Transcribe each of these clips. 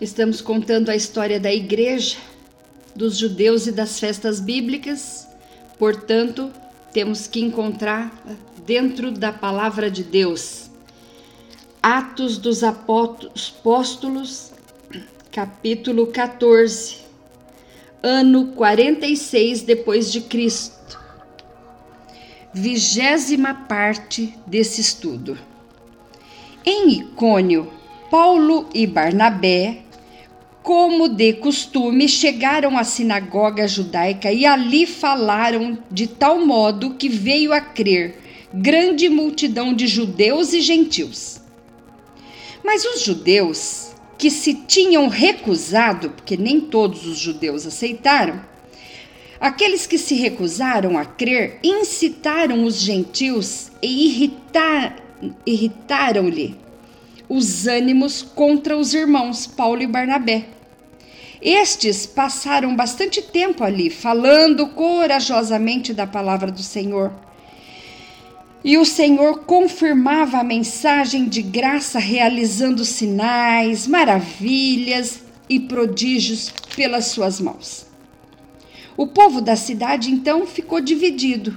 Estamos contando a história da igreja, dos judeus e das festas bíblicas, portanto, temos que encontrar dentro da palavra de Deus. Atos dos Apóstolos, capítulo 14, ano 46 depois de Cristo. Vigésima parte desse estudo. Em Icônio, Paulo e Barnabé como de costume, chegaram à sinagoga judaica e ali falaram de tal modo que veio a crer grande multidão de judeus e gentios. Mas os judeus, que se tinham recusado, porque nem todos os judeus aceitaram, aqueles que se recusaram a crer incitaram os gentios e irritar, irritaram-lhe os ânimos contra os irmãos Paulo e Barnabé estes passaram bastante tempo ali, falando corajosamente da palavra do Senhor. E o Senhor confirmava a mensagem de graça, realizando sinais, maravilhas e prodígios pelas suas mãos. O povo da cidade então ficou dividido.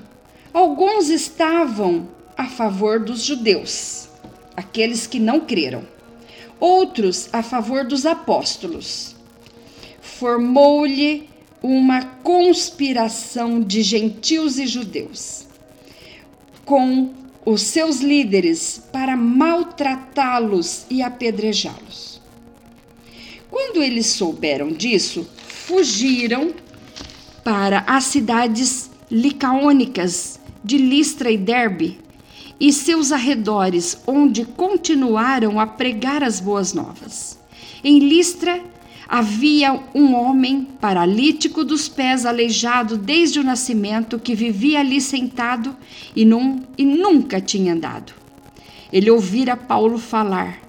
Alguns estavam a favor dos judeus, aqueles que não creram, outros a favor dos apóstolos formou-lhe uma conspiração de gentios e judeus com os seus líderes para maltratá-los e apedrejá-los. Quando eles souberam disso, fugiram para as cidades licaônicas de Listra e Derbe e seus arredores, onde continuaram a pregar as boas novas. Em Listra havia um homem paralítico dos pés, aleijado desde o nascimento, que vivia ali sentado e, num, e nunca tinha andado. Ele ouvira Paulo falar.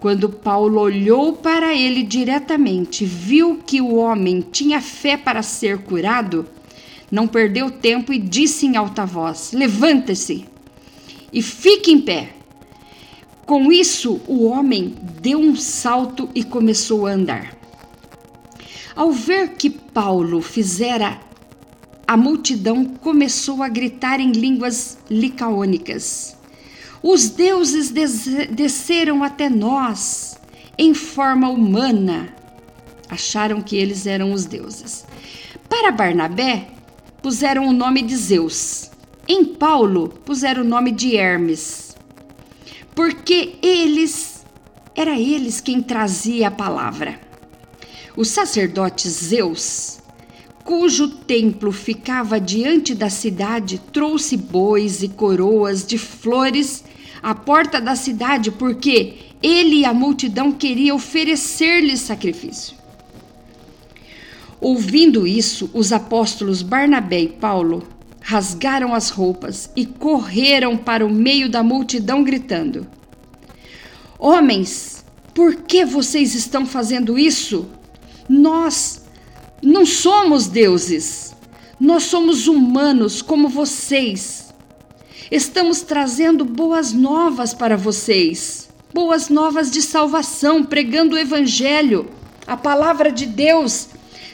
Quando Paulo olhou para ele diretamente, viu que o homem tinha fé para ser curado, não perdeu tempo e disse em alta voz: Levanta-se e fique em pé. Com isso, o homem deu um salto e começou a andar. Ao ver que Paulo fizera, a multidão começou a gritar em línguas licaônicas. Os deuses desceram até nós em forma humana. Acharam que eles eram os deuses. Para Barnabé, puseram o nome de Zeus. Em Paulo, puseram o nome de Hermes. Porque eles, era eles quem trazia a palavra. O sacerdote Zeus, cujo templo ficava diante da cidade, trouxe bois e coroas de flores à porta da cidade, porque ele e a multidão queriam oferecer-lhe sacrifício. Ouvindo isso, os apóstolos Barnabé e Paulo rasgaram as roupas e correram para o meio da multidão, gritando: Homens, por que vocês estão fazendo isso? Nós não somos deuses. Nós somos humanos como vocês. Estamos trazendo boas novas para vocês. Boas novas de salvação, pregando o evangelho, a palavra de Deus,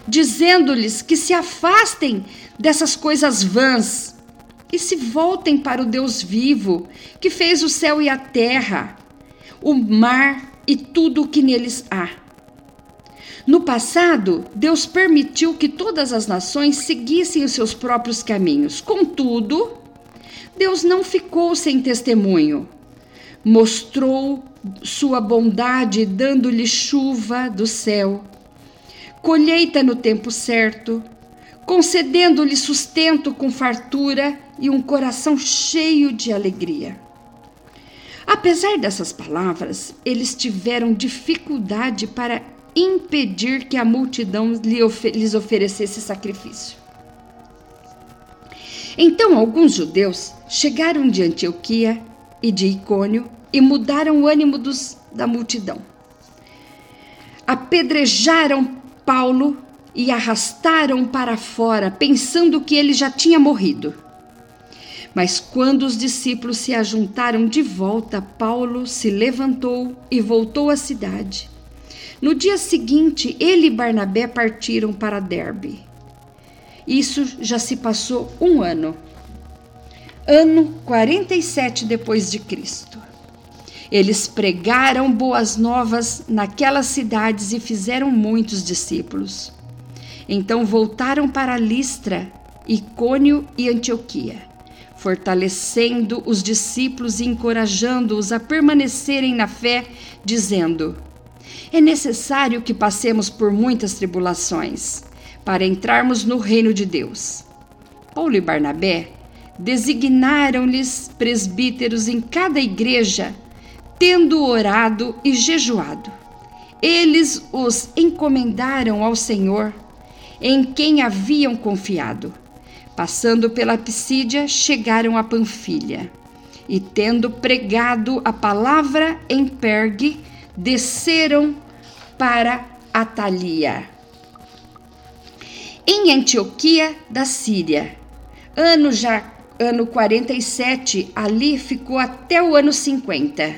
dizendo-lhes que se afastem dessas coisas vãs e se voltem para o Deus vivo, que fez o céu e a terra, o mar e tudo o que neles há no passado, Deus permitiu que todas as nações seguissem os seus próprios caminhos. Contudo, Deus não ficou sem testemunho. Mostrou sua bondade, dando-lhe chuva do céu, colheita no tempo certo, concedendo-lhe sustento com fartura e um coração cheio de alegria. Apesar dessas palavras, eles tiveram dificuldade para impedir que a multidão lhes oferecesse sacrifício. Então alguns judeus chegaram de Antioquia e de Icônio e mudaram o ânimo dos, da multidão. Apedrejaram Paulo e arrastaram para fora, pensando que ele já tinha morrido. Mas quando os discípulos se ajuntaram de volta, Paulo se levantou e voltou à cidade No dia seguinte, ele e Barnabé partiram para Derbe. Isso já se passou um ano. Ano 47 depois de Cristo. Eles pregaram boas novas naquelas cidades e fizeram muitos discípulos. Então voltaram para Listra, Icônio e Antioquia, fortalecendo os discípulos e encorajando-os a permanecerem na fé, dizendo: É necessário que passemos por muitas tribulações para entrarmos no reino de Deus. Paulo e Barnabé designaram-lhes presbíteros em cada igreja, tendo orado e jejuado. Eles os encomendaram ao Senhor, em quem haviam confiado. Passando pela Pisídia, chegaram a Panfilha. E tendo pregado a palavra em Pergue, desceram para Atalia em Antioquia da Síria. Ano já ano 47, ali ficou até o ano 50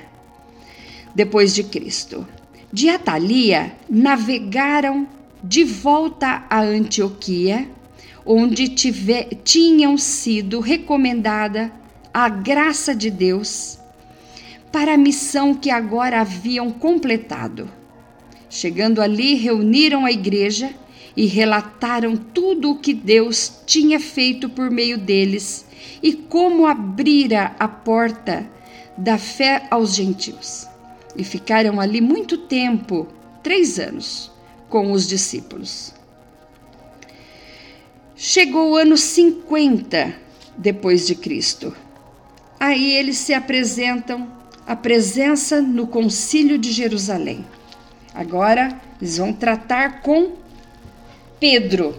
depois de Cristo. De Atalia navegaram de volta a Antioquia, onde tiver, tinham sido recomendada a graça de Deus para a missão que agora haviam completado. Chegando ali, reuniram a igreja e relataram tudo o que Deus tinha feito por meio deles e como abrira a porta da fé aos gentios. E ficaram ali muito tempo três anos com os discípulos. Chegou o ano 50 depois de Cristo. Aí eles se apresentam a presença no Concílio de Jerusalém. Agora eles vão tratar com Pedro,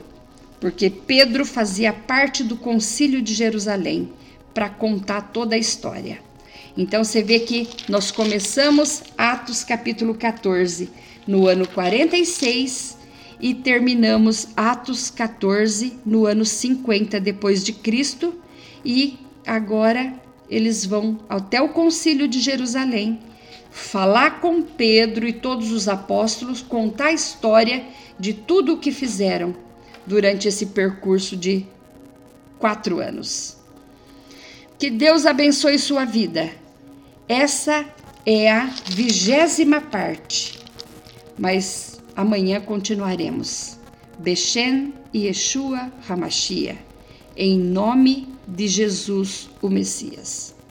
porque Pedro fazia parte do Concílio de Jerusalém para contar toda a história. Então você vê que nós começamos Atos capítulo 14 no ano 46 e terminamos Atos 14 no ano 50 depois de Cristo e agora eles vão até o Concílio de Jerusalém falar com Pedro e todos os apóstolos, contar a história de tudo o que fizeram durante esse percurso de quatro anos. Que Deus abençoe sua vida. Essa é a vigésima parte, mas amanhã continuaremos. Beshem e Yeshua Hamashia, em nome de Jesus, o Messias.